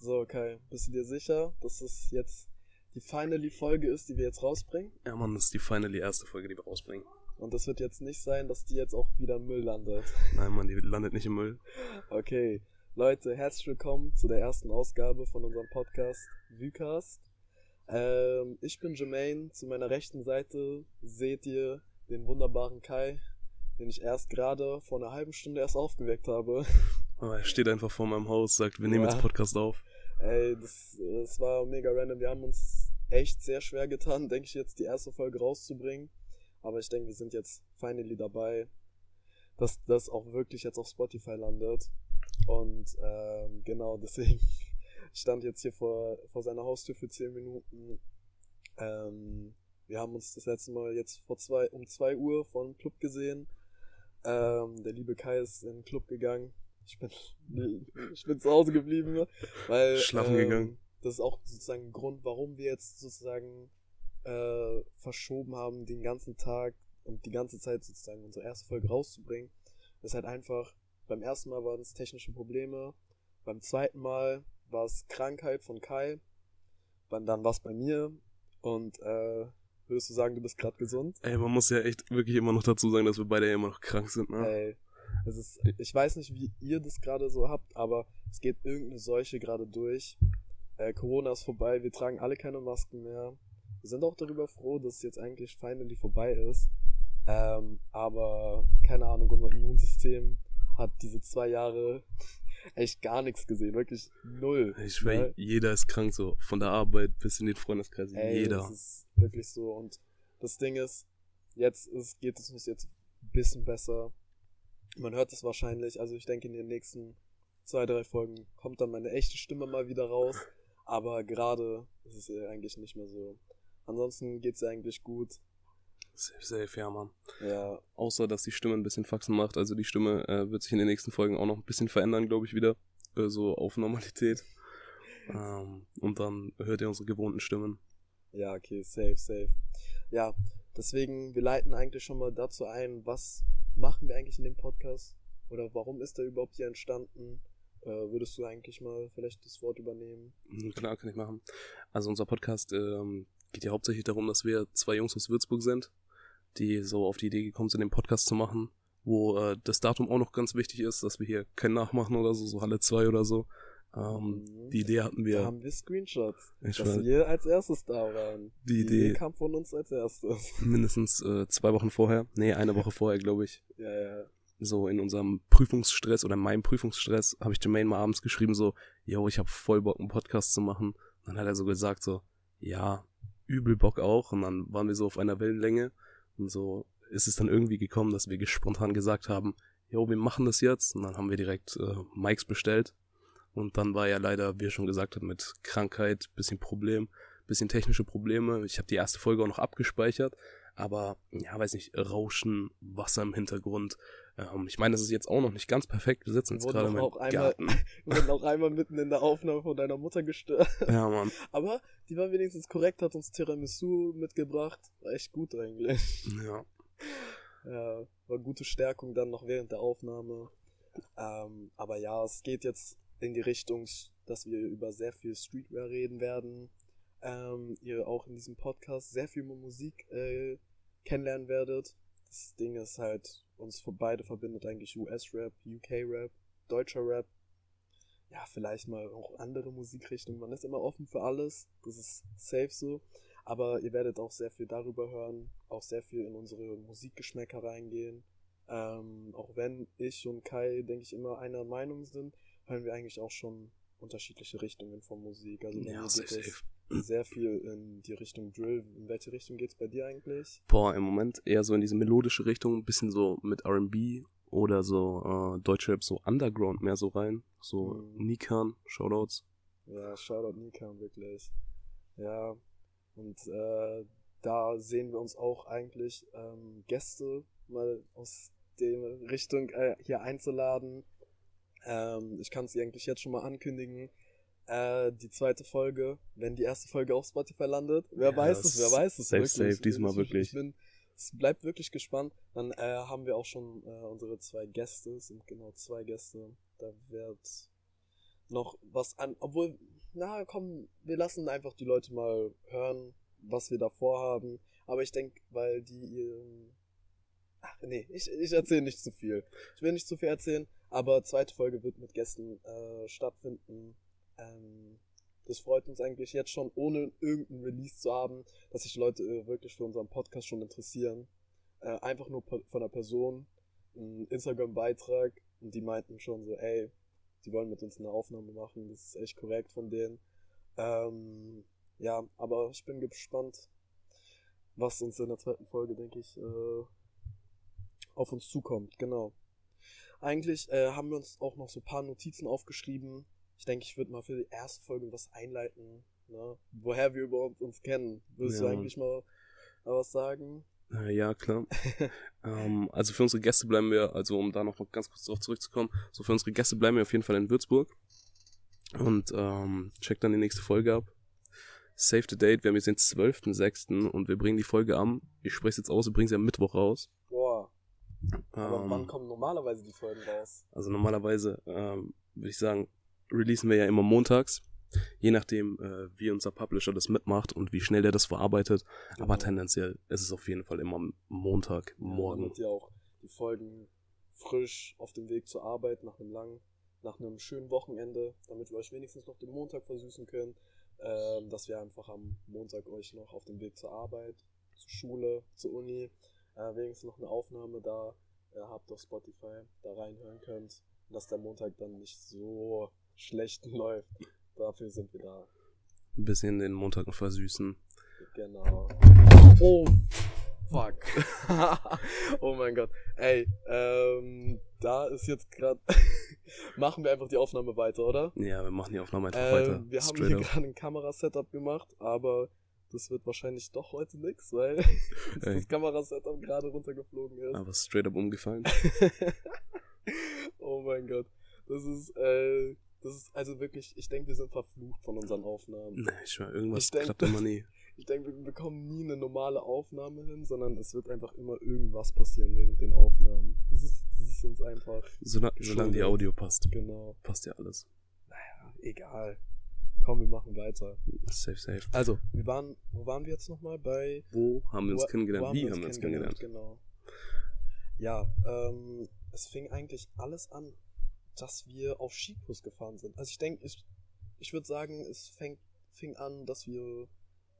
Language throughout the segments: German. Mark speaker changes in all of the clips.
Speaker 1: So, Kai, bist du dir sicher, dass es jetzt die Finally-Folge ist, die wir jetzt rausbringen?
Speaker 2: Ja, Mann, das ist die Finally erste Folge, die wir rausbringen.
Speaker 1: Und das wird jetzt nicht sein, dass die jetzt auch wieder im Müll landet.
Speaker 2: Nein, Mann, die landet nicht im Müll.
Speaker 1: Okay, Leute, herzlich willkommen zu der ersten Ausgabe von unserem Podcast Vucast. Ähm, ich bin Jermaine, zu meiner rechten Seite seht ihr den wunderbaren Kai, den ich erst gerade vor einer halben Stunde erst aufgeweckt habe.
Speaker 2: Aber er steht einfach vor meinem Haus, sagt, wir nehmen
Speaker 1: Ja.
Speaker 2: jetzt Podcast auf.
Speaker 1: Ey, das, das war mega random. Wir haben uns echt sehr schwer getan, denke ich, jetzt die erste Folge rauszubringen. Aber ich denke, wir sind jetzt finally dabei, dass das auch wirklich jetzt auf Spotify landet. Und ähm, genau deswegen stand jetzt hier vor, vor seiner Haustür für 10 Minuten. Ähm, wir haben uns das letzte Mal jetzt vor zwei, um 2 Uhr vom Club gesehen. Ähm, der liebe Kai ist in den Club gegangen. Ich bin, ich bin zu Hause geblieben, weil
Speaker 2: Schlafen
Speaker 1: ähm,
Speaker 2: gegangen.
Speaker 1: Das ist auch sozusagen ein Grund, warum wir jetzt sozusagen äh, verschoben haben, den ganzen Tag und die ganze Zeit sozusagen unsere erste Folge rauszubringen. Das ist halt einfach, beim ersten Mal waren es technische Probleme, beim zweiten Mal war es Krankheit von Kai, dann, dann war es bei mir und äh, würdest du sagen, du bist gerade gesund?
Speaker 2: Ey, man muss ja echt wirklich immer noch dazu sagen, dass wir beide ja immer noch krank sind, ne?
Speaker 1: Ey, es ist, ich weiß nicht, wie ihr das gerade so habt, aber es geht irgendeine Seuche gerade durch. Äh, Corona ist vorbei, wir tragen alle keine Masken mehr. Wir sind auch darüber froh, dass es jetzt eigentlich finally vorbei ist. Ähm, aber keine Ahnung, unser Immunsystem hat diese zwei Jahre echt gar nichts gesehen, wirklich null.
Speaker 2: Ich schwör,
Speaker 1: ne?
Speaker 2: jeder ist krank, so von der Arbeit bis in den Freundeskreis.
Speaker 1: Ey,
Speaker 2: jeder.
Speaker 1: Das ist wirklich so. Und das Ding ist, jetzt ist, geht es uns jetzt ein bisschen besser. Man hört es wahrscheinlich, also ich denke in den nächsten zwei, drei Folgen kommt dann meine echte Stimme mal wieder raus. Aber gerade ist es ja eigentlich nicht mehr so. Ansonsten geht's ja eigentlich gut.
Speaker 2: Safe, safe, ja, Mann.
Speaker 1: Ja,
Speaker 2: Außer, dass die Stimme ein bisschen Faxen macht. Also die Stimme äh, wird sich in den nächsten Folgen auch noch ein bisschen verändern, glaube ich, wieder. Äh, so auf Normalität. Ähm, und dann hört ihr unsere gewohnten Stimmen.
Speaker 1: ja, okay, safe, safe. Ja, deswegen, wir leiten eigentlich schon mal dazu ein, was machen wir eigentlich in dem Podcast? Oder warum ist der überhaupt hier entstanden? Äh, würdest du eigentlich mal vielleicht das Wort übernehmen?
Speaker 2: Mhm, Klar, kann ich machen. Also unser Podcast ähm, geht ja hauptsächlich darum, dass wir zwei Jungs aus Würzburg sind, die so auf die Idee gekommen sind, den Podcast zu machen, wo äh, das Datum auch noch ganz wichtig ist, dass wir hier kein Nachmachen oder so, so Halle 2 oder so. Ähm,
Speaker 1: Mhm.
Speaker 2: Die Idee hatten
Speaker 1: Da
Speaker 2: wir.
Speaker 1: haben wir Screenshots,
Speaker 2: Ich
Speaker 1: dass
Speaker 2: weiß.
Speaker 1: wir als erstes da waren.
Speaker 2: Die Idee-
Speaker 1: kam von uns als erstes.
Speaker 2: mindestens äh, zwei Wochen vorher, nee, eine Woche vorher, glaube ich,
Speaker 1: ja, ja.
Speaker 2: so in unserem Prüfungsstress oder in meinem Prüfungsstress habe ich Jermaine mal abends geschrieben so, yo, ich habe voll Bock, einen Podcast zu machen. Dann hat er so gesagt so, ja, übel Bock auch. Und dann waren wir so auf einer Wellenlänge und so ist es dann irgendwie gekommen, dass wir spontan gesagt haben, yo, wir machen das jetzt. Und dann haben wir direkt äh, Mikes bestellt. Und dann war ja leider, wie er schon gesagt hat, mit Krankheit, bisschen Problem, bisschen technische Probleme. Ich habe die erste Folge auch noch abgespeichert, aber ja, weiß nicht, Rauschen, Wasser im Hintergrund. Ähm, ich meine, das ist jetzt auch noch nicht ganz perfekt. Wir sitzen
Speaker 1: Wir
Speaker 2: jetzt gerade
Speaker 1: einmal-
Speaker 2: Garten.
Speaker 1: Wir wurden auch einmal mitten in der Aufnahme von deiner Mutter gestört.
Speaker 2: Ja, Mann.
Speaker 1: Aber die war wenigstens korrekt, hat uns Tiramisu mitgebracht. War echt gut eigentlich.
Speaker 2: Ja.
Speaker 1: Ja, war gute Stärkung dann noch während der Aufnahme. Ähm, aber ja, es geht jetzt in die Richtung, dass wir über sehr viel Streetwear reden werden. Ähm, ihr auch in diesem Podcast sehr viel über Musik äh, kennenlernen werdet. Das Ding ist halt, uns beide verbindet eigentlich US-Rap, UK-Rap, deutscher Rap. Ja, vielleicht mal auch andere Musikrichtungen. Man ist immer offen für alles. Das ist safe so. Aber ihr werdet auch sehr viel darüber hören, auch sehr viel in unsere Musikgeschmäcker reingehen. Ähm, auch wenn ich und Kai, denke ich, immer einer Meinung sind, hören wir eigentlich auch schon unterschiedliche Richtungen von Musik. Also
Speaker 2: Ja, safe, safe.
Speaker 1: Sehr viel in die Richtung Drill. In welche Richtung geht's bei dir eigentlich?
Speaker 2: Boah, im Moment eher so in diese melodische Richtung, ein bisschen so mit R&B oder so äh, Deutschrap, so Underground mehr so rein. So
Speaker 1: Mhm.
Speaker 2: Nikan, Shoutouts.
Speaker 1: Ja, Shoutout Nikan, wirklich. Ja, und äh, da sehen wir uns auch eigentlich ähm, Gäste mal aus der Richtung äh, hier einzuladen. Ähm, ich kann es eigentlich jetzt schon mal ankündigen. Äh, die zweite Folge, wenn die erste Folge auf Spotify landet, wer
Speaker 2: Ja,
Speaker 1: weiß es, wer weiß es
Speaker 2: safe,
Speaker 1: wirklich.
Speaker 2: safe, diesmal
Speaker 1: ich,
Speaker 2: wirklich.
Speaker 1: Ich bin, es bleibt wirklich gespannt. Dann äh, haben wir auch schon äh, unsere zwei Gäste, es sind genau zwei Gäste. Da wird noch was an, obwohl na komm, wir lassen einfach die Leute mal hören, was wir da vorhaben. Aber ich denke, weil die ähm, Ach nee, ich, ich erzähle nicht zu viel. Ich will nicht zu viel erzählen, aber zweite Folge wird mit Gästen äh, stattfinden. Ähm, das freut uns eigentlich jetzt schon, ohne irgendeinen Release zu haben, dass sich Leute äh, wirklich für unseren Podcast schon interessieren. Äh, einfach nur von der Person, ein Instagram-Beitrag und die meinten schon so, ey, die wollen mit uns eine Aufnahme machen, das ist echt korrekt von denen. Ähm, ja, aber ich bin gespannt, was uns in der zweiten Folge, denke ich, äh, auf uns zukommt. Genau. Eigentlich äh, haben wir uns auch noch so ein paar Notizen aufgeschrieben. Ich denke, ich würde mal für die erste Folge was einleiten, ne? woher wir überhaupt uns kennen. Würdest ja. du eigentlich mal, mal was sagen?
Speaker 2: Äh, ja, klar. ähm, also für unsere Gäste bleiben wir, also um da noch mal ganz kurz darauf zurückzukommen, so für unsere Gäste bleiben wir auf jeden Fall in Würzburg. Und ähm, checkt dann die nächste Folge ab. Save the date, wir haben jetzt den 12.06. und wir bringen die Folge am, ich spreche es jetzt aus, wir bringen sie am Mittwoch raus.
Speaker 1: Boah. Aber ähm, wann kommen normalerweise die Folgen raus?
Speaker 2: Also normalerweise, ähm, würde ich sagen, releasen wir ja immer montags je nachdem, äh, wie unser Publisher das mitmacht und wie schnell der das verarbeitet. Genau. Aber tendenziell ist es auf jeden Fall immer Montag, morgen.
Speaker 1: Ja, damit ihr auch die Folgen frisch auf dem Weg zur Arbeit nach einem langen, nach einem schönen Wochenende, damit wir euch wenigstens noch den Montag versüßen können, ähm, dass wir einfach am Montag euch noch auf dem Weg zur Arbeit, zur Schule, zur Uni, äh, wenigstens noch eine Aufnahme da äh, habt auf Spotify, da reinhören könnt, dass der Montag dann nicht so schlecht läuft. Dafür sind wir da.
Speaker 2: Ein bisschen den Montag versüßen.
Speaker 1: Genau. Oh, fuck. oh mein Gott. Ey, ähm, da ist jetzt gerade. machen wir einfach die Aufnahme weiter, oder?
Speaker 2: Ja, wir machen die Aufnahme einfach
Speaker 1: ähm,
Speaker 2: weiter.
Speaker 1: Wir haben hier gerade ein Kamerasetup gemacht, aber das wird wahrscheinlich doch heute nix, weil das Kamerasetup gerade runtergeflogen ist.
Speaker 2: Aber straight up umgefallen.
Speaker 1: oh mein Gott. Das ist, äh, das ist also wirklich, ich denke, wir sind verflucht von unseren Aufnahmen.
Speaker 2: Nee, ich war, irgendwas ich denk, klappt immer nie.
Speaker 1: Ich denke, wir bekommen nie eine normale Aufnahme hin, sondern es wird einfach immer irgendwas passieren während den Aufnahmen. Das ist, das ist uns einfach.
Speaker 2: Solang, solange die Audio passt.
Speaker 1: Genau.
Speaker 2: Passt ja alles.
Speaker 1: Naja, egal. Komm, wir machen weiter.
Speaker 2: Safe, safe.
Speaker 1: Also, wir waren, wo waren wir jetzt nochmal? Bei.
Speaker 2: Wo haben wir uns wo, kennengelernt? Wo Wie haben wir uns kennengelernt?
Speaker 1: Genau. Ja, ähm, es fing eigentlich alles an dass wir auf Skikurs gefahren sind. Also ich denke, ich, ich würde sagen, es fängt, fing an, dass wir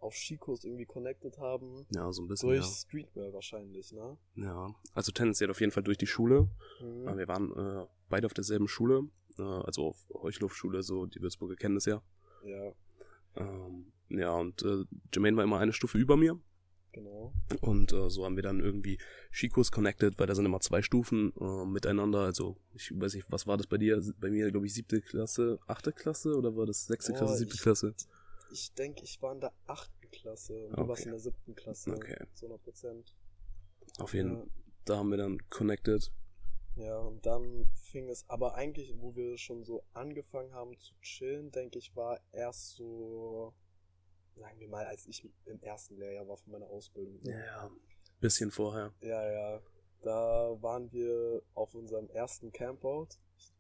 Speaker 1: auf Skikurs irgendwie connected haben.
Speaker 2: Ja, so ein bisschen.
Speaker 1: Durch
Speaker 2: ja.
Speaker 1: Streetwear wahrscheinlich, ne?
Speaker 2: Ja, also tendenziell auf jeden Fall durch die Schule. Mhm. Wir waren äh, beide auf derselben Schule, äh, also auf Heuchlufschule, so die Würzburger kennen das ja.
Speaker 1: Ja.
Speaker 2: Ähm, ja, und äh, Jermaine war immer eine Stufe über mir.
Speaker 1: Genau.
Speaker 2: Und äh, so haben wir dann irgendwie Skikurs connected, weil da sind immer zwei Stufen äh, miteinander. Also ich weiß nicht, was war das bei dir? Bei mir, glaube ich, siebte Klasse, achte Klasse oder war das sechste Klasse, siebte
Speaker 1: ich,
Speaker 2: Klasse?
Speaker 1: Ich denke, ich war in der achten Klasse und okay. du warst in der siebten Klasse.
Speaker 2: Okay.
Speaker 1: Zu 100 Prozent.
Speaker 2: Auf jeden Fall. Ja. Da haben wir dann connected.
Speaker 1: Ja, und dann fing es, aber eigentlich, wo wir schon so angefangen haben zu chillen, denke ich, war erst so sagen wir mal, als ich im ersten Lehrjahr war von meiner Ausbildung.
Speaker 2: Ja, ja. Bisschen vorher.
Speaker 1: Ja, ja. Da waren wir auf unserem ersten Campout.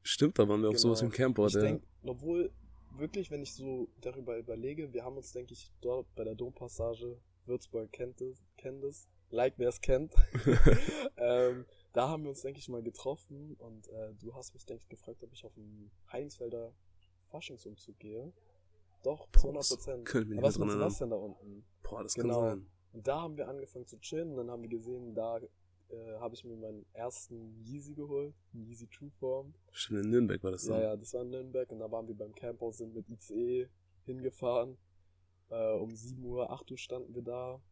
Speaker 2: Stimmt, da waren wir genau. auf sowas im Campout,
Speaker 1: ich ja. Denk, obwohl, wirklich, wenn ich so darüber überlege, wir haben uns, denke ich, dort bei der Dompassage, Würzburg kennt es, kennt es, like wer es kennt. ähm, da haben wir uns, denke ich, mal getroffen und äh, du hast mich, denke ich, gefragt, ob ich auf dem Heinsfelder Faschingsumzug gehe. Doch, zu 100 Prozent. Was meinst du das denn da unten?
Speaker 2: Boah, das genau. kann sein.
Speaker 1: Und da haben wir angefangen zu chillen und dann haben wir gesehen, da äh, habe ich mir meinen ersten Yeezy geholt, Yeezy True Form.
Speaker 2: Stimmt, in Nürnberg war das
Speaker 1: so. Ja, ja, das war in Nürnberg und da waren wir beim Camphaus, sind mit ICE hingefahren. Äh, um 7 Uhr, 8 Uhr standen wir da.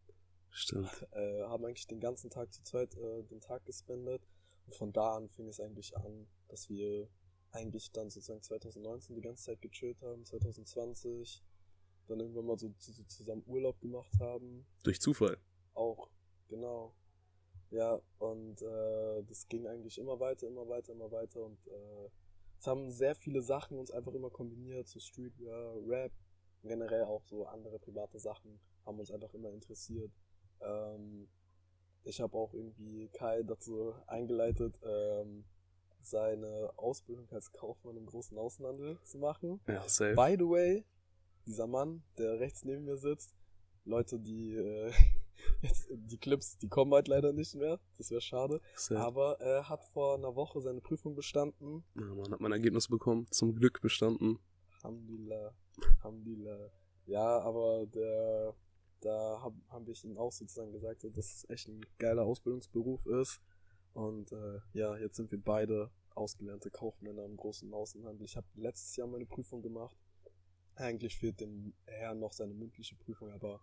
Speaker 2: Stimmt.
Speaker 1: Äh, haben eigentlich den ganzen Tag zu zweit äh, den Tag gespendet. Und von da an fing es eigentlich an, dass wir eigentlich dann sozusagen 2019 die ganze Zeit gechillt haben, 2020 dann irgendwann mal so, so zusammen Urlaub gemacht haben.
Speaker 2: Durch Zufall.
Speaker 1: Auch, genau. Ja, und äh, das ging eigentlich immer weiter, immer weiter, immer weiter und äh, es haben sehr viele Sachen uns einfach immer kombiniert, so Streetwear, Rap, generell auch so andere private Sachen haben uns einfach immer interessiert. Ähm, ich habe auch irgendwie Kai dazu eingeleitet, ähm, seine Ausbildung als Kaufmann im großen Außenhandel zu machen.
Speaker 2: Ja, safe.
Speaker 1: By the way, dieser Mann, der rechts neben mir sitzt, Leute, die äh, jetzt die Clips, die kommen halt leider nicht mehr. Das wäre schade.
Speaker 2: Sad.
Speaker 1: Aber er hat vor einer Woche seine Prüfung bestanden.
Speaker 2: Ja, man hat mein Ergebnis bekommen. Zum Glück bestanden.
Speaker 1: Alhamdulillah. Alhamdulillah. Ja, aber der, da habe hab ich ihm auch sozusagen gesagt, dass es echt ein geiler Ausbildungsberuf ist. Und äh, ja, jetzt sind wir beide ausgelernte Kaufmänner im großen Außenhandel. Ich habe letztes Jahr meine Prüfung gemacht. Eigentlich fehlt dem Herrn noch seine mündliche Prüfung, aber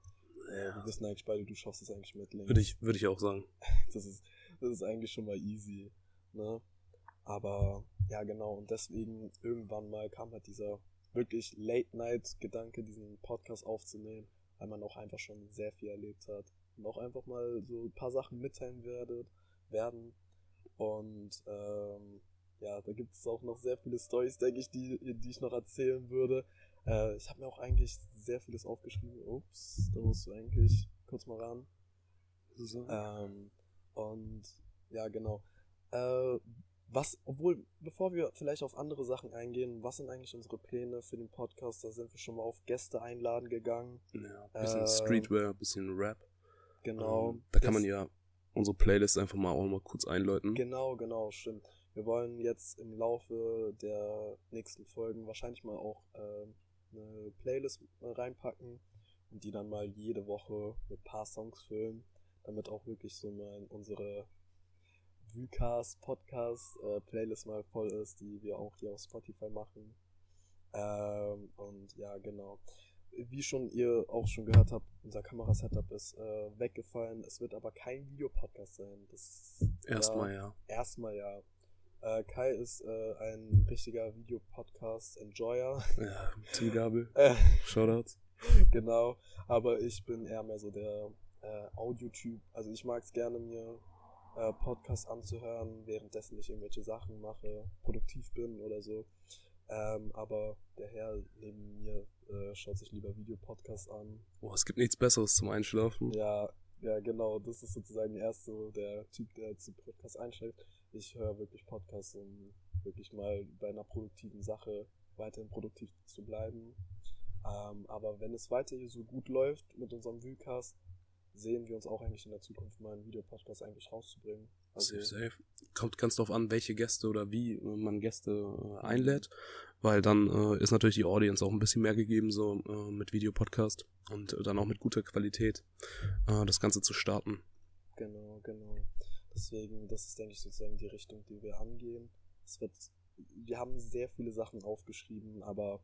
Speaker 1: äh, wir wissen eigentlich beide, du schaffst es eigentlich mit links.
Speaker 2: Würde ich, würde ich auch sagen.
Speaker 1: Das ist, das ist eigentlich schon mal easy, ne? Aber ja, genau, und deswegen irgendwann mal kam halt dieser wirklich Late-Night-Gedanke, diesen Podcast aufzunehmen, weil man auch einfach schon sehr viel erlebt hat und auch einfach mal so ein paar Sachen mitteilen werdet, werden. Und ähm, ja, da gibt es auch noch sehr viele Stories, denke ich, die, die ich noch erzählen würde. Äh, ich habe mir auch eigentlich sehr vieles aufgeschrieben. Ups, da musst du eigentlich kurz mal ran.
Speaker 2: So.
Speaker 1: Ähm, und ja, genau. Äh, was, obwohl, bevor wir vielleicht auf andere Sachen eingehen, was sind eigentlich unsere Pläne für den Podcast? Da sind wir schon mal auf Gäste einladen gegangen.
Speaker 2: Ja, bisschen
Speaker 1: Ähm,
Speaker 2: Streetwear, bisschen Rap.
Speaker 1: Genau.
Speaker 2: Ähm, da kann man ja unsere Playlist einfach mal auch mal kurz einläuten.
Speaker 1: Genau, genau, stimmt. Wir wollen jetzt im Laufe der nächsten Folgen wahrscheinlich mal auch ähm, eine Playlist mal reinpacken und die dann mal jede Woche mit ein paar Songs füllen, damit auch wirklich so mal unsere Vucast Podcast äh, Playlist mal voll ist, die wir auch hier auf Spotify machen. Ähm, und ja, genau. Wie schon ihr auch schon gehört habt, unser Kamerasetup ist äh, weggefallen. Es wird aber kein Videopodcast sein. Das
Speaker 2: Erstmal ja.
Speaker 1: Erstmal ja. Äh, Kai ist äh, ein richtiger Videopodcast-Enjoyer.
Speaker 2: Ja, Tim Gabel.
Speaker 1: Äh,
Speaker 2: Shoutouts.
Speaker 1: genau. Aber ich bin eher mehr so der äh, Audiotyp. Also ich mag es gerne, mir äh, Podcasts anzuhören, währenddessen ich irgendwelche Sachen mache, produktiv bin oder so. Ähm, aber der Herr neben mir äh, schaut sich lieber Videopodcasts an.
Speaker 2: Boah, es gibt nichts Besseres zum Einschlafen.
Speaker 1: Ja, ja, genau. Das ist sozusagen erst so der Typ, der zu Podcast einschlägt. Ich höre wirklich Podcasts, um wirklich mal bei einer produktiven Sache weiterhin produktiv zu bleiben. Ähm, aber wenn es weiter hier so gut läuft mit unserem Viewcast, sehen wir uns auch eigentlich in der Zukunft mal einen Videopodcast eigentlich rauszubringen. Also,
Speaker 2: Safe, safe. Kommt ganz drauf an, welche Gäste oder wie man Gäste äh, einlädt, weil dann äh, ist natürlich die Audience auch ein bisschen mehr gegeben, so äh, mit Videopodcast und äh, dann auch mit guter Qualität äh, das Ganze zu starten.
Speaker 1: Genau, genau. Deswegen, das ist, denke ich, sozusagen die Richtung, die wir angehen. Es wird, wir haben sehr viele Sachen aufgeschrieben, aber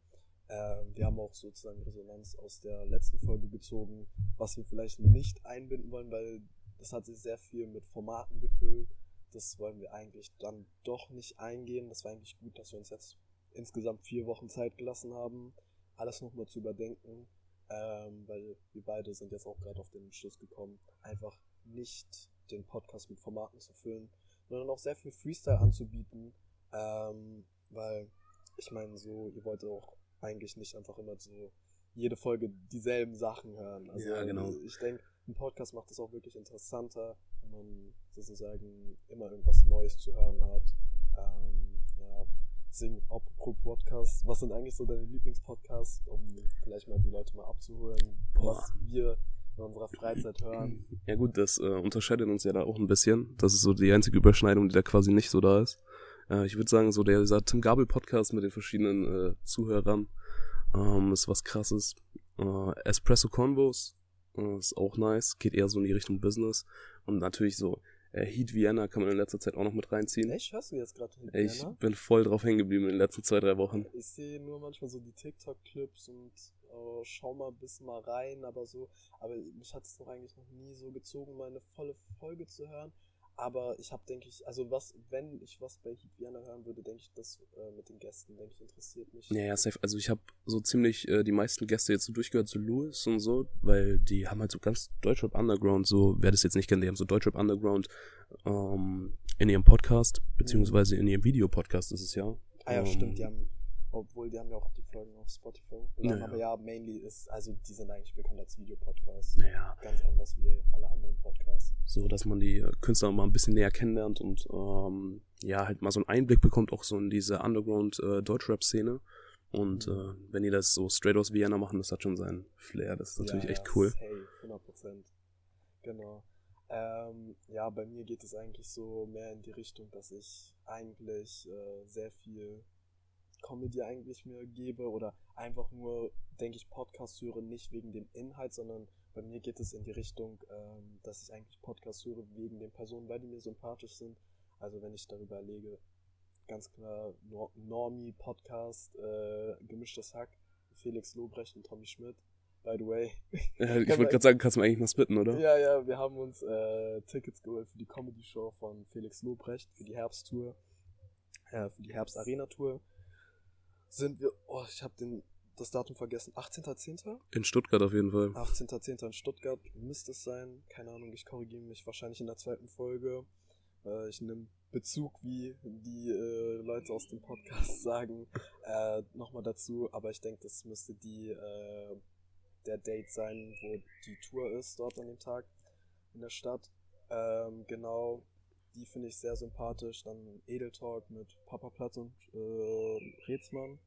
Speaker 1: äh, wir haben auch sozusagen Resonanz aus der letzten Folge gezogen, was wir vielleicht nicht einbinden wollen, weil das hat sich sehr viel mit Formaten gefüllt. Das wollen wir eigentlich dann doch nicht eingehen. Das war eigentlich gut, dass wir uns jetzt insgesamt vier Wochen Zeit gelassen haben, alles nochmal zu überdenken, ähm, weil wir beide sind jetzt auch gerade auf den Schluss gekommen, einfach nicht den Podcast mit Formaten zu füllen, sondern auch sehr viel Freestyle anzubieten, ähm, weil ich meine, so, ihr wollt auch eigentlich nicht einfach immer so jede Folge dieselben Sachen hören. Also
Speaker 2: Ja, genau.
Speaker 1: ich denke, ein Podcast macht es auch wirklich interessanter, wenn man sozusagen immer irgendwas Neues zu hören hat. Ähm, ja, deswegen, apropos Podcast, was sind eigentlich so deine Lieblingspodcasts, um vielleicht mal die Leute mal abzuholen,
Speaker 2: Boah.
Speaker 1: was wir in unserer Freizeit hören?
Speaker 2: Ja gut, das äh, unterscheidet uns ja da auch ein bisschen. Das ist so die einzige Überschneidung, die da quasi nicht so da ist. Äh, ich würde sagen, so der, dieser Tim Gabel Podcast mit den verschiedenen äh, Zuhörern ähm, ist was krasses. Äh, Espresso Convos äh, ist auch nice, geht eher so in die Richtung Business. Und natürlich so äh, Heat Vienna kann man in letzter Zeit auch noch mit reinziehen.
Speaker 1: Echt, hörst du jetzt gerade
Speaker 2: Ich
Speaker 1: Indiana?
Speaker 2: bin voll drauf hängen geblieben in den letzten zwei, drei Wochen.
Speaker 1: Ich sehe nur manchmal so die TikTok-Clips und äh, schau mal bis mal rein, aber so, aber mich hat es noch eigentlich noch nie so gezogen, mal eine volle Folge zu hören. Aber ich habe, denke ich, also was, wenn ich was bei Heat Vienna hören würde, denke ich, das äh, mit den Gästen, denke ich, interessiert mich.
Speaker 2: Ja, ja, safe. Also ich habe so ziemlich äh, die meisten Gäste jetzt so durchgehört, so Louis und so, weil die haben halt so ganz Deutschrap Underground, so, wer das jetzt nicht kennt, die haben so Deutschrap Underground ähm, in ihrem Podcast, beziehungsweise in ihrem Videopodcast ist es ja.
Speaker 1: Ah ja,
Speaker 2: Ähm,
Speaker 1: stimmt, die haben, obwohl die haben ja auch die Folgen auf Spotify hochgeladen,
Speaker 2: Ja, ja.
Speaker 1: aber ja, mainly ist, also die sind eigentlich bekannt als Videopodcast.
Speaker 2: Naja,
Speaker 1: Ganz anders wie alle anderen Podcasts.
Speaker 2: so, dass man die äh, Künstler mal ein bisschen näher kennenlernt und ähm, ja, halt mal so einen Einblick bekommt, auch so in diese Underground äh, Deutschrap-Szene. Und
Speaker 1: Mhm.
Speaker 2: äh, wenn die das so straight aus Vienna machen, das hat schon seinen Flair. Das ist natürlich
Speaker 1: ja,
Speaker 2: echt cool.
Speaker 1: Safe, 100 Prozent. Genau. Ähm, ja, bei mir geht es eigentlich so mehr in die Richtung, dass ich eigentlich äh, sehr viel Comedy eigentlich mir gebe oder einfach nur, denke ich, Podcast höre, nicht wegen dem Inhalt, sondern bei mir geht es in die Richtung, ähm, dass ich eigentlich Podcast höre wegen den Personen, weil die mir sympathisch sind. Also wenn ich darüber lege, ganz klar Nor Normie Podcast, äh, gemischtes Hack, Felix Lobrecht und Tommy Schmidt. By the way,
Speaker 2: Äh, ich wollte gerade sagen, kannst du mir eigentlich mal spitten, oder?
Speaker 1: ja, ja, wir haben uns äh, Tickets geholt für die Comedy-Show von Felix Lobrecht, für die Herbsttour, äh, für die Herbst-Arena-Tour. Sind wir, oh, ich habe den das Datum vergessen, 18.10.?
Speaker 2: In Stuttgart auf jeden Fall.
Speaker 1: 18.10. in Stuttgart müsste es sein. Keine Ahnung, ich korrigiere mich wahrscheinlich in der zweiten Folge. Äh, ich nehme Bezug, wie die äh, Leute aus dem Podcast sagen, äh, nochmal dazu. Aber ich denke, das müsste die, äh, der Date sein, wo die Tour ist, dort an dem Tag in der Stadt. Ähm, genau, die finde ich sehr sympathisch. Dann Edel Talk mit Papa Platt und äh, Rezmann.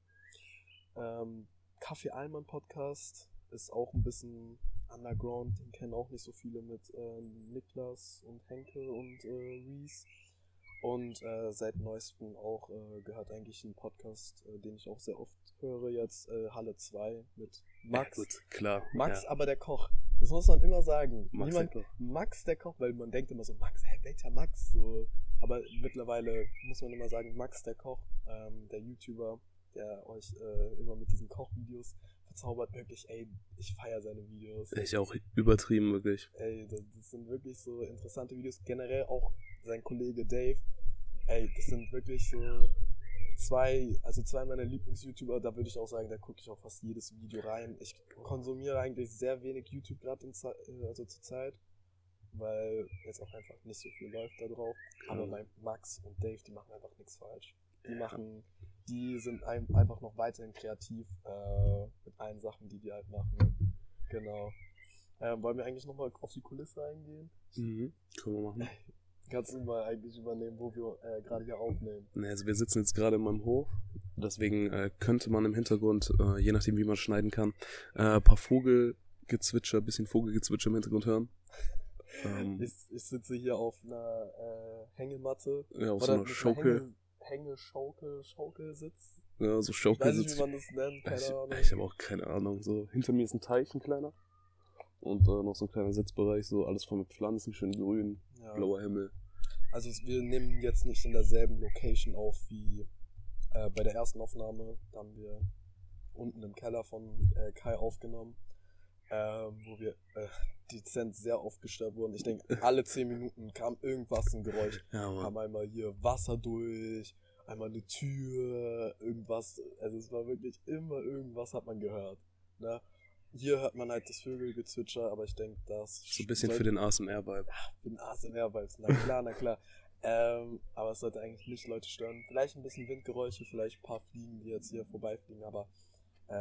Speaker 1: Ähm, Kaffee Allmann Podcast ist auch ein bisschen underground, den kennen auch nicht so viele mit äh, Niklas und Henke und äh, Reese. Und äh, seit neuestem auch äh, gehört eigentlich ein Podcast, äh, den ich auch sehr oft höre, jetzt äh, Halle 2 mit Max.
Speaker 2: Ja, gut, klar.
Speaker 1: Max,
Speaker 2: ja.
Speaker 1: aber der Koch. Das muss man immer sagen.
Speaker 2: Max
Speaker 1: Niemand,
Speaker 2: der Koch.
Speaker 1: Max der Koch, weil man denkt immer so, Max, hä, welcher Max? So. Aber mittlerweile muss man immer sagen, Max der Koch, ähm, der YouTuber, der euch äh, immer mit diesen Kochvideos verzaubert, wirklich, ey, ich feiere seine Videos.
Speaker 2: Ich auch übertrieben, wirklich.
Speaker 1: Ey, das, das sind wirklich so interessante Videos. Generell auch sein Kollege Dave. Ey, das sind wirklich so zwei, also zwei meiner Lieblings-YouTuber. Da würde ich auch sagen, da gucke ich auch fast jedes Video rein. Ich konsumiere eigentlich sehr wenig YouTube gerade äh, also zur Zeit, weil jetzt auch einfach nicht so viel läuft da drauf. Aber bei Max und Dave, die machen einfach nichts falsch. Die machen, die sind ein, einfach noch weiterhin kreativ äh, mit allen Sachen, die die halt machen. Genau. Ähm, wollen wir eigentlich nochmal auf die Kulisse eingehen?
Speaker 2: Mhm. Können wir machen.
Speaker 1: Kannst du mal eigentlich übernehmen, wo wir äh, gerade hier aufnehmen?
Speaker 2: Ne, also wir sitzen jetzt gerade in meinem Hof. Deswegen äh, könnte man im Hintergrund, äh, je nachdem wie man schneiden kann, äh, ein paar Vogelgezwitscher, bisschen Vogelgezwitscher im Hintergrund hören. Ähm,
Speaker 1: Ich, ich sitze hier auf einer äh, Hängematte.
Speaker 2: ja, auf
Speaker 1: Oder
Speaker 2: so einer Schaukel.
Speaker 1: Hänge, Hänge, Schaukel, Schaukelsitz.
Speaker 2: Ja, so
Speaker 1: Ich
Speaker 2: Schaukel
Speaker 1: weiß nicht, wie
Speaker 2: sitzt.
Speaker 1: man das nennt, keine
Speaker 2: Ich,
Speaker 1: Ahnung.
Speaker 2: ich habe auch keine Ahnung. So hinter mir ist ein Teich, ein kleiner. Und äh, noch so ein kleiner Sitzbereich, so alles voll mit Pflanzen, schön grün,
Speaker 1: Ja.
Speaker 2: blauer Himmel.
Speaker 1: Also wir nehmen jetzt nicht in derselben Location auf wie äh, bei der ersten Aufnahme. Da haben wir unten im Keller von äh, Kai aufgenommen, ähm, wo wir äh, dezent sehr aufgestört wurden. Ich denke, alle 10 Minuten kam irgendwas, ein Geräusch.
Speaker 2: Ja,
Speaker 1: Kam
Speaker 2: Mann.
Speaker 1: einmal hier Wasser durch, einmal eine Tür, irgendwas. Also es war wirklich immer irgendwas hat man gehört. Ne? Hier hört man halt das Vögelgezwitscher, aber ich denke, das
Speaker 2: So ein bisschen
Speaker 1: sollte-
Speaker 2: für den ASMR-Vibe.
Speaker 1: bin ASMR-Vibes. Na klar, na klar. Ähm, aber es sollte eigentlich nicht Leute stören. Vielleicht ein bisschen Windgeräusche, vielleicht ein paar Fliegen, die jetzt hier vorbeifliegen, aber äh,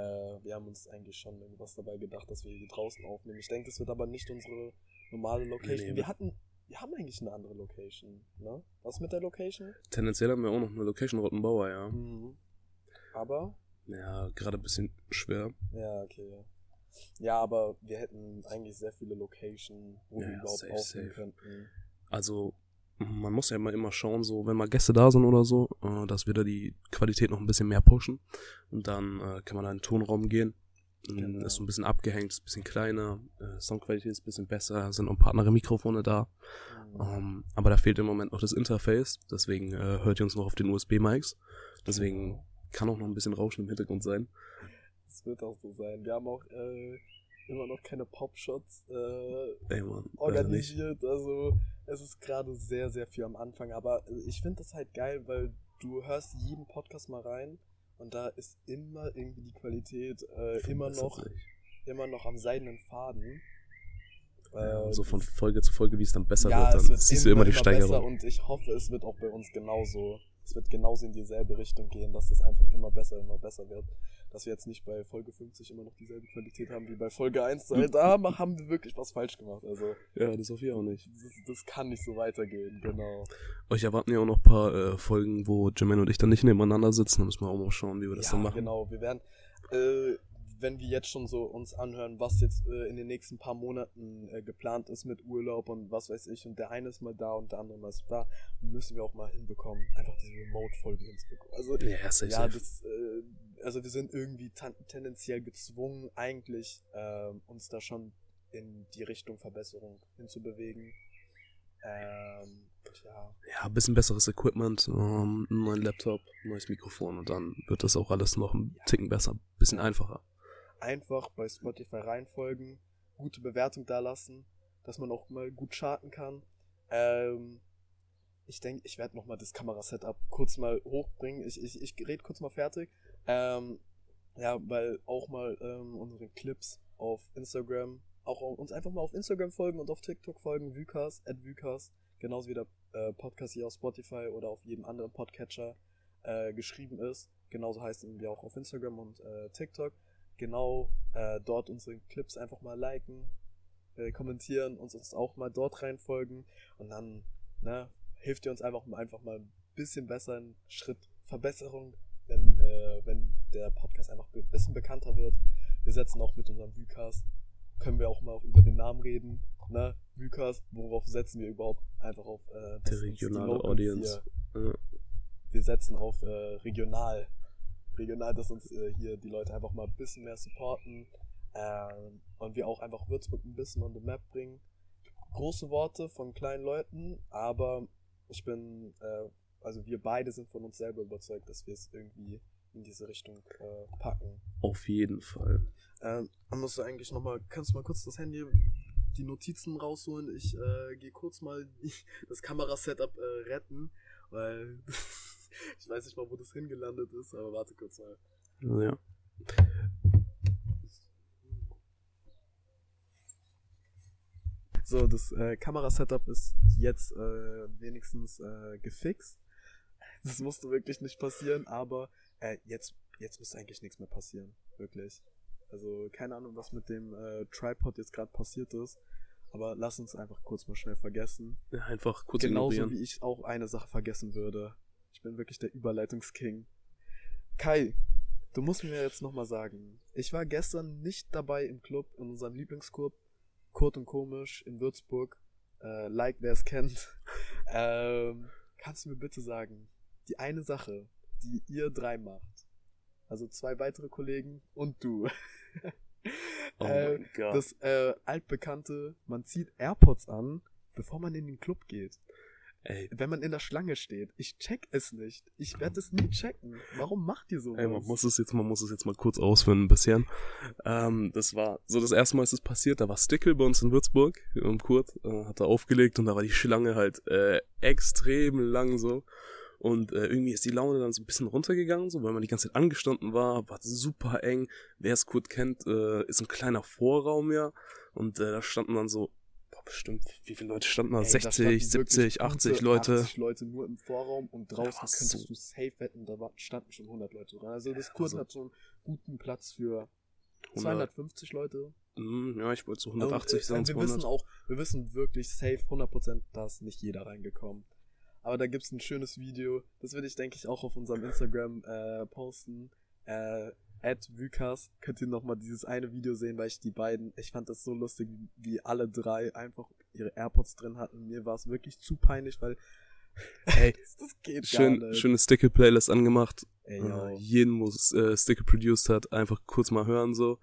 Speaker 1: wir haben uns eigentlich schon irgendwas dabei gedacht, dass wir hier draußen aufnehmen. Ich denke, das wird aber nicht unsere normale Location.
Speaker 2: Nee.
Speaker 1: Wir hatten, wir haben eigentlich eine andere Location, ne? Was mit der Location?
Speaker 2: Tendenziell haben wir auch noch eine Location Rottenbauer, ja.
Speaker 1: Mhm. Aber,
Speaker 2: Ja, gerade ein bisschen schwer.
Speaker 1: ja, okay, ja. Ja, aber wir hätten eigentlich sehr viele Locations, wo
Speaker 2: Ja,
Speaker 1: wir überhaupt
Speaker 2: safe,
Speaker 1: aufnehmen
Speaker 2: safe.
Speaker 1: könnten.
Speaker 2: Also, man muss ja immer, immer schauen, so, wenn mal Gäste da sind oder so, äh, dass wir da die Qualität noch ein bisschen mehr pushen. Und dann äh, kann man da in den Tonraum gehen.
Speaker 1: Genau.
Speaker 2: Ist so ein bisschen abgehängt, ist ein bisschen kleiner, äh, Soundqualität ist ein bisschen besser, sind paar andere Mikrofone da.
Speaker 1: Mhm.
Speaker 2: Ähm, aber da fehlt im Moment noch das Interface, deswegen äh, hört ihr uns noch auf den USB-Mics. Deswegen
Speaker 1: Genau.
Speaker 2: kann auch noch ein bisschen Rauschen im Hintergrund sein.
Speaker 1: Das wird auch so sein. Wir haben auch äh, immer noch keine Popshots äh,
Speaker 2: Ey, Mann,
Speaker 1: organisiert. Also es ist gerade sehr, sehr viel am Anfang. Aber äh, ich finde das halt geil, weil du hörst jeden Podcast mal rein und da ist immer irgendwie die Qualität äh, immer noch, immer noch am seidenen Faden.
Speaker 2: Ja,
Speaker 1: Äh,
Speaker 2: so von Folge zu Folge, wie es dann besser
Speaker 1: ja,
Speaker 2: wird,
Speaker 1: es
Speaker 2: dann siehst du immer die Steigerung.
Speaker 1: und ich hoffe, es wird auch bei uns genauso. Es wird genauso in dieselbe Richtung gehen, dass es einfach immer besser, immer besser wird. Dass wir jetzt nicht bei Folge 50 immer noch dieselbe Qualität haben wie bei Folge 1. Weil da haben wir wirklich was falsch gemacht. Also,
Speaker 2: Ja, das hoffe ich auch nicht.
Speaker 1: das, das kann nicht so weitergehen, genau.
Speaker 2: Euch erwarten ja auch noch ein paar äh, Folgen, wo Jermaine und ich dann nicht nebeneinander sitzen. Da müssen wir auch mal schauen, wie wir das
Speaker 1: ja,
Speaker 2: dann machen.
Speaker 1: genau. Wir werden, äh, wenn wir jetzt schon so uns anhören, was jetzt äh, in den nächsten paar Monaten äh, geplant ist mit Urlaub und was weiß ich, und der eine ist mal da und der andere mal ist da, müssen wir auch mal hinbekommen, einfach diese Remote-Folgen hinzubekommen. Also,
Speaker 2: Ja, safe,
Speaker 1: ja, das, äh, also wir sind irgendwie tendenziell gezwungen, eigentlich ähm, uns da schon in die Richtung Verbesserung hinzubewegen. Ähm, ja,
Speaker 2: Ja, ein bisschen besseres Equipment, ähm, einen neuen Laptop, ein neues Mikrofon und dann wird das auch alles noch ein Ticken besser, ein bisschen einfacher.
Speaker 1: Einfach bei Spotify reinfolgen, gute Bewertung da lassen, dass man auch mal gut charten kann. Ähm, ich denke, ich werde nochmal das Kamerasetup kurz mal hochbringen. Ich, ich, ich rede kurz mal fertig. Ähm, ja, weil auch mal ähm, unsere Clips auf Instagram, auch uns einfach mal auf Instagram folgen und auf TikTok folgen, Vucast, at Vucast, genauso wie der äh, Podcast hier auf Spotify oder auf jedem anderen Podcatcher äh, geschrieben ist. Genauso heißen wir auch auf Instagram und äh, TikTok genau äh, dort unsere Clips einfach mal liken, äh, kommentieren, uns, uns auch mal dort reinfolgen und dann ne, hilft ihr uns einfach, mal- einfach mal ein bisschen besser, einen Schritt Verbesserung, wenn, äh, wenn der Podcast einfach ein bisschen bekannter wird. Wir setzen auch mit unserem Vucast, können wir auch mal über den Namen reden. Ne? Vucast, worauf setzen wir überhaupt? Einfach auf äh, die
Speaker 2: regionale Audience.
Speaker 1: Hier,
Speaker 2: Ja.
Speaker 1: wir setzen auf äh, regional. Regional, dass uns äh, hier die Leute einfach mal ein bisschen mehr supporten ähm, und wir auch einfach Würzburg ein bisschen on the map bringen. Große Worte von kleinen Leuten, aber ich bin, äh, also wir beide sind von uns selber überzeugt, dass wir es irgendwie in diese Richtung äh, packen.
Speaker 2: Auf jeden Fall.
Speaker 1: Ähm, musst du eigentlich nochmal, kannst du mal kurz das Handy, die Notizen rausholen? Ich äh, gehe kurz mal die, das Kamerasetup äh, retten, weil ich weiß nicht mal, wo das hingelandet ist, aber warte kurz mal.
Speaker 2: Ja.
Speaker 1: So, das äh, Kamerasetup ist jetzt äh, wenigstens äh, gefixt. Das musste wirklich nicht passieren, aber äh, jetzt, jetzt müsste eigentlich nichts mehr passieren. Wirklich. Also keine Ahnung, was mit dem äh, Tripod jetzt gerade passiert ist. Aber lass uns einfach kurz mal schnell vergessen.
Speaker 2: ja einfach kurz
Speaker 1: Genauso
Speaker 2: ignorieren.
Speaker 1: wie ich auch eine Sache vergessen würde. Ich bin wirklich der Überleitungsking. Kai, du musst mir jetzt nochmal sagen. Ich war gestern nicht dabei im Club, in unserem Lieblingsclub, Kurt und Komisch in Würzburg. Äh, like, wer es kennt. ähm, kannst du mir bitte sagen, die eine Sache, die ihr drei macht, also zwei weitere Kollegen und du,
Speaker 2: Oh
Speaker 1: äh,
Speaker 2: mein Gott.
Speaker 1: das äh, altbekannte, man zieht AirPods an, bevor man in den Club geht.
Speaker 2: Ey,
Speaker 1: Wenn man in der Schlange steht. Ich check es nicht. Ich werde es nie checken. Warum macht ihr sowas?
Speaker 2: Ey, man muss es jetzt, man muss es jetzt mal kurz ausführen ein bisschen. Ähm, das war so das erste Mal ist es passiert, da war Stickel bei uns in Würzburg und Kurt äh, hat da aufgelegt und da war die Schlange halt äh, extrem lang so. Und äh, irgendwie ist die Laune dann so ein bisschen runtergegangen, so, weil man die ganze Zeit angestanden war, war super eng. Wer es Kurt kennt, äh, ist ein kleiner Vorraum ja. Und äh, da standen dann so, boah, bestimmt, wie viele Leute standen da?
Speaker 1: Ey, da
Speaker 2: 60,
Speaker 1: standen wirklich
Speaker 2: 70,
Speaker 1: gute
Speaker 2: 80 Leute.
Speaker 1: 80 Leute nur im Vorraum und draußen
Speaker 2: war
Speaker 1: könntest
Speaker 2: so-
Speaker 1: du safe wetten, da standen schon 100 Leute dran. Also das
Speaker 2: Ja,
Speaker 1: Kurt
Speaker 2: also-
Speaker 1: hat schon guten Platz für
Speaker 2: 100.
Speaker 1: 250 Leute.
Speaker 2: Mm, ja, ich wollte so
Speaker 1: Und,
Speaker 2: 180
Speaker 1: äh,
Speaker 2: sein,
Speaker 1: wir
Speaker 2: 200.
Speaker 1: wissen auch, wir wissen wirklich safe 100%, da ist nicht jeder reingekommen. Aber da gibt's ein schönes Video, das würde ich denke ich auch auf unserem Instagram äh, posten. Äh, at Vukas könnt ihr nochmal dieses eine Video sehen, weil ich die beiden, ich fand das so lustig, wie, alle drei einfach ihre AirPods drin hatten. Mir war es wirklich zu peinlich, weil
Speaker 2: Ey,
Speaker 1: das, das geht
Speaker 2: schön,
Speaker 1: gar nicht.
Speaker 2: schöne Sticker-Playlist angemacht.
Speaker 1: Ey,
Speaker 2: Äh, jeden, wo es äh, Sticker produced hat, einfach kurz mal hören so.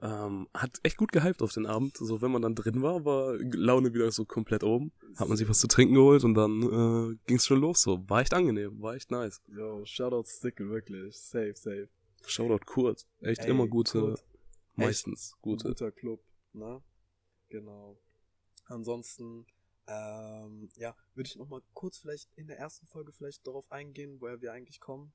Speaker 2: Ähm, hat echt gut gehypt auf den Abend. So, wenn man dann drin war, war Laune wieder so komplett oben. Hat man sich was zu trinken geholt und dann äh, ging's schon los. So, war echt angenehm, war echt nice.
Speaker 1: Yo, Shoutout Stickle, wirklich. Safe, safe.
Speaker 2: Shoutout Kurt. Echt
Speaker 1: Ey,
Speaker 2: immer gute,
Speaker 1: Kurt,
Speaker 2: meistens gute.
Speaker 1: Guter Club, ne? Genau. Ansonsten, ähm, ja, würde ich noch mal kurz vielleicht in der ersten Folge vielleicht darauf eingehen, woher wir eigentlich kommen.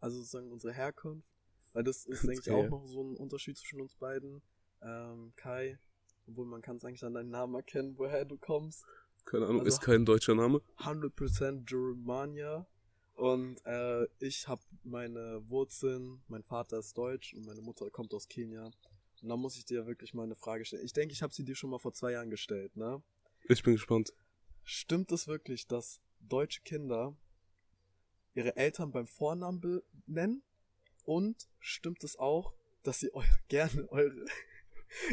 Speaker 1: Also sozusagen unsere Herkunft. Weil das ist, denke ich, auch noch so ein Unterschied zwischen uns beiden. Ähm, Kai, obwohl man kann es eigentlich an deinem Namen erkennen, woher du kommst.
Speaker 2: Keine Ahnung,
Speaker 1: Also-
Speaker 2: ist kein deutscher Name.
Speaker 1: 100% Germania. Und äh, ich habe meine Wurzeln, mein Vater ist deutsch und meine Mutter kommt aus Kenia. Und da muss ich dir wirklich mal eine Frage stellen. Ich denke, ich habe sie dir schon mal vor zwei Jahren gestellt, ne?
Speaker 2: Ich bin gespannt.
Speaker 1: Stimmt es wirklich, dass deutsche Kinder ihre Eltern beim Vornamen benennen? Und stimmt es auch, dass ihr eure, gerne eure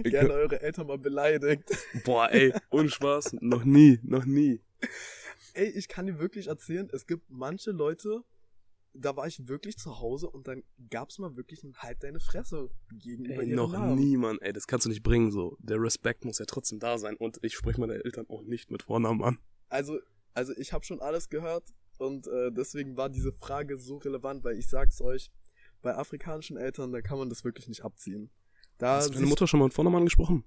Speaker 1: gerne eure Eltern mal beleidigt?
Speaker 2: Boah, ey, ohne Spaß, noch nie, noch nie.
Speaker 1: Ey, ich kann dir wirklich erzählen, es gibt manche Leute, da war ich wirklich zu Hause und dann gab's mal wirklich ein Halt deine Fresse gegenüber
Speaker 2: Ey, noch
Speaker 1: Namen.
Speaker 2: nie, Mann. Ey, das kannst du nicht bringen, so. Der Respekt muss ja trotzdem da sein. Und ich spreche meine Eltern auch nicht mit Vornamen an.
Speaker 1: Also, also ich habe schon alles gehört und äh, deswegen war diese Frage so relevant, weil ich sag's euch, bei afrikanischen Eltern, da kann man das wirklich nicht abziehen. Da
Speaker 2: Hast du deine Mutter schon mal mit Vornamen angesprochen?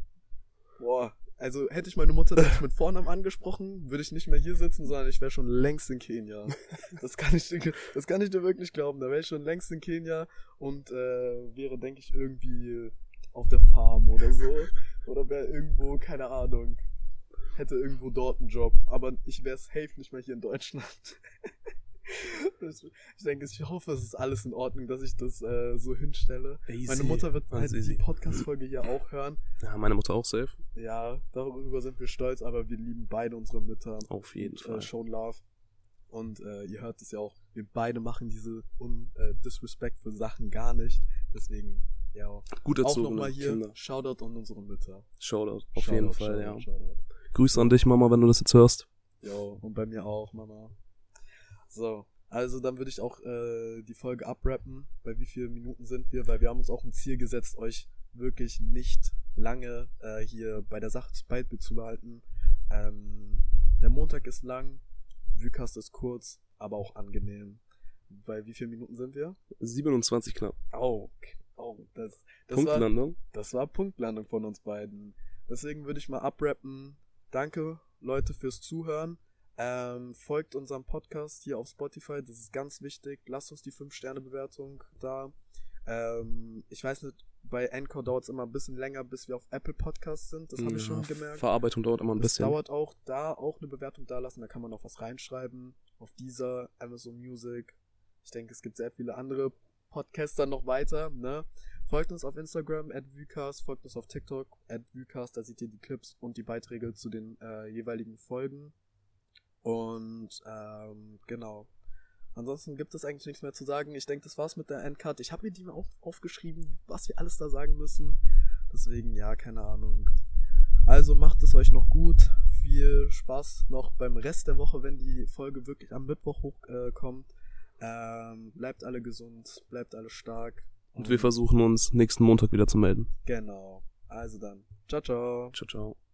Speaker 1: Boah, also hätte ich meine Mutter nicht mit Vornamen angesprochen, würde ich nicht mehr hier sitzen, sondern ich wäre schon längst in Kenia. Das kann ich dir, das kann ich dir wirklich glauben. Da wäre ich schon längst in Kenia und äh, wäre, denke ich, irgendwie auf der Farm oder so. Oder wäre irgendwo, keine Ahnung, hätte irgendwo dort einen Job. Aber ich wäre safe nicht mehr hier in Deutschland. Ich denke, ich hoffe, es ist alles in Ordnung, dass ich das äh, so hinstelle. Meine Mutter wird halt
Speaker 2: easy.
Speaker 1: die Podcast-Folge hier auch hören.
Speaker 2: Ja, meine Mutter auch safe.
Speaker 1: Ja, darüber sind wir stolz, aber wir lieben beide unsere Mütter.
Speaker 2: Auf jeden
Speaker 1: und,
Speaker 2: Fall.
Speaker 1: Äh, shown Love. Und äh, ihr hört es ja auch, wir beide machen diese un äh, disrespectful Sachen gar nicht. Deswegen, ja,
Speaker 2: Gut
Speaker 1: auch
Speaker 2: erzogene
Speaker 1: nochmal hier
Speaker 2: Kinder.
Speaker 1: Shoutout an unsere Mütter.
Speaker 2: Shoutout. Auf
Speaker 1: Shoutout,
Speaker 2: jeden Fall,
Speaker 1: Shoutout,
Speaker 2: ja.
Speaker 1: Shoutout.
Speaker 2: Grüße an dich, Mama, wenn du das jetzt hörst.
Speaker 1: Jo, und bei mir auch, Mama. So, also dann würde ich auch äh, die Folge abrappen. Bei wie vielen Minuten sind wir? Weil wir haben uns auch ein Ziel gesetzt, euch wirklich nicht lange äh, hier bei der Sache beizubehalten. Ähm, der Montag ist lang, Vycast ist kurz, aber auch angenehm. Bei wie vielen Minuten sind wir?
Speaker 2: 27 knapp.
Speaker 1: Oh, oh das, das war,
Speaker 2: Punktlandung.
Speaker 1: das war Punktlandung von uns beiden. Deswegen würde ich mal abrappen. Danke, Leute, fürs Zuhören. Ähm, folgt unserem Podcast hier auf Spotify, das ist ganz wichtig. Lasst uns die 5-Sterne-Bewertung da. Ähm, ich weiß nicht, bei Anchor dauert es immer ein bisschen länger, bis wir auf Apple Podcasts sind. Das habe ich schon gemerkt.
Speaker 2: Verarbeitung dauert immer ein
Speaker 1: Das
Speaker 2: bisschen.
Speaker 1: dauert auch da auch eine Bewertung da lassen, da kann man auch was reinschreiben. Auf dieser Amazon Music. Ich denke, es gibt sehr viele andere Podcaster noch weiter, ne? Folgt uns auf Instagram, at Vucast, folgt uns auf TikTok, at Vucast, da seht ihr die Clips und die Beiträge zu den äh, jeweiligen Folgen. Und ähm, genau. Ansonsten gibt es eigentlich nichts mehr zu sagen. Ich denke, das war's mit der Endcard. Ich habe mir die mal auf, aufgeschrieben, was wir alles da sagen müssen. Deswegen, ja, keine Ahnung. Also macht es euch noch gut. Viel Spaß noch beim Rest der Woche, wenn die Folge wirklich am Mittwoch hochkommt. Äh, kommt. ähm, bleibt alle gesund, bleibt alle stark.
Speaker 2: Und wir versuchen uns nächsten Montag wieder zu melden.
Speaker 1: Genau. Also dann. Ciao, ciao.
Speaker 2: Ciao, ciao.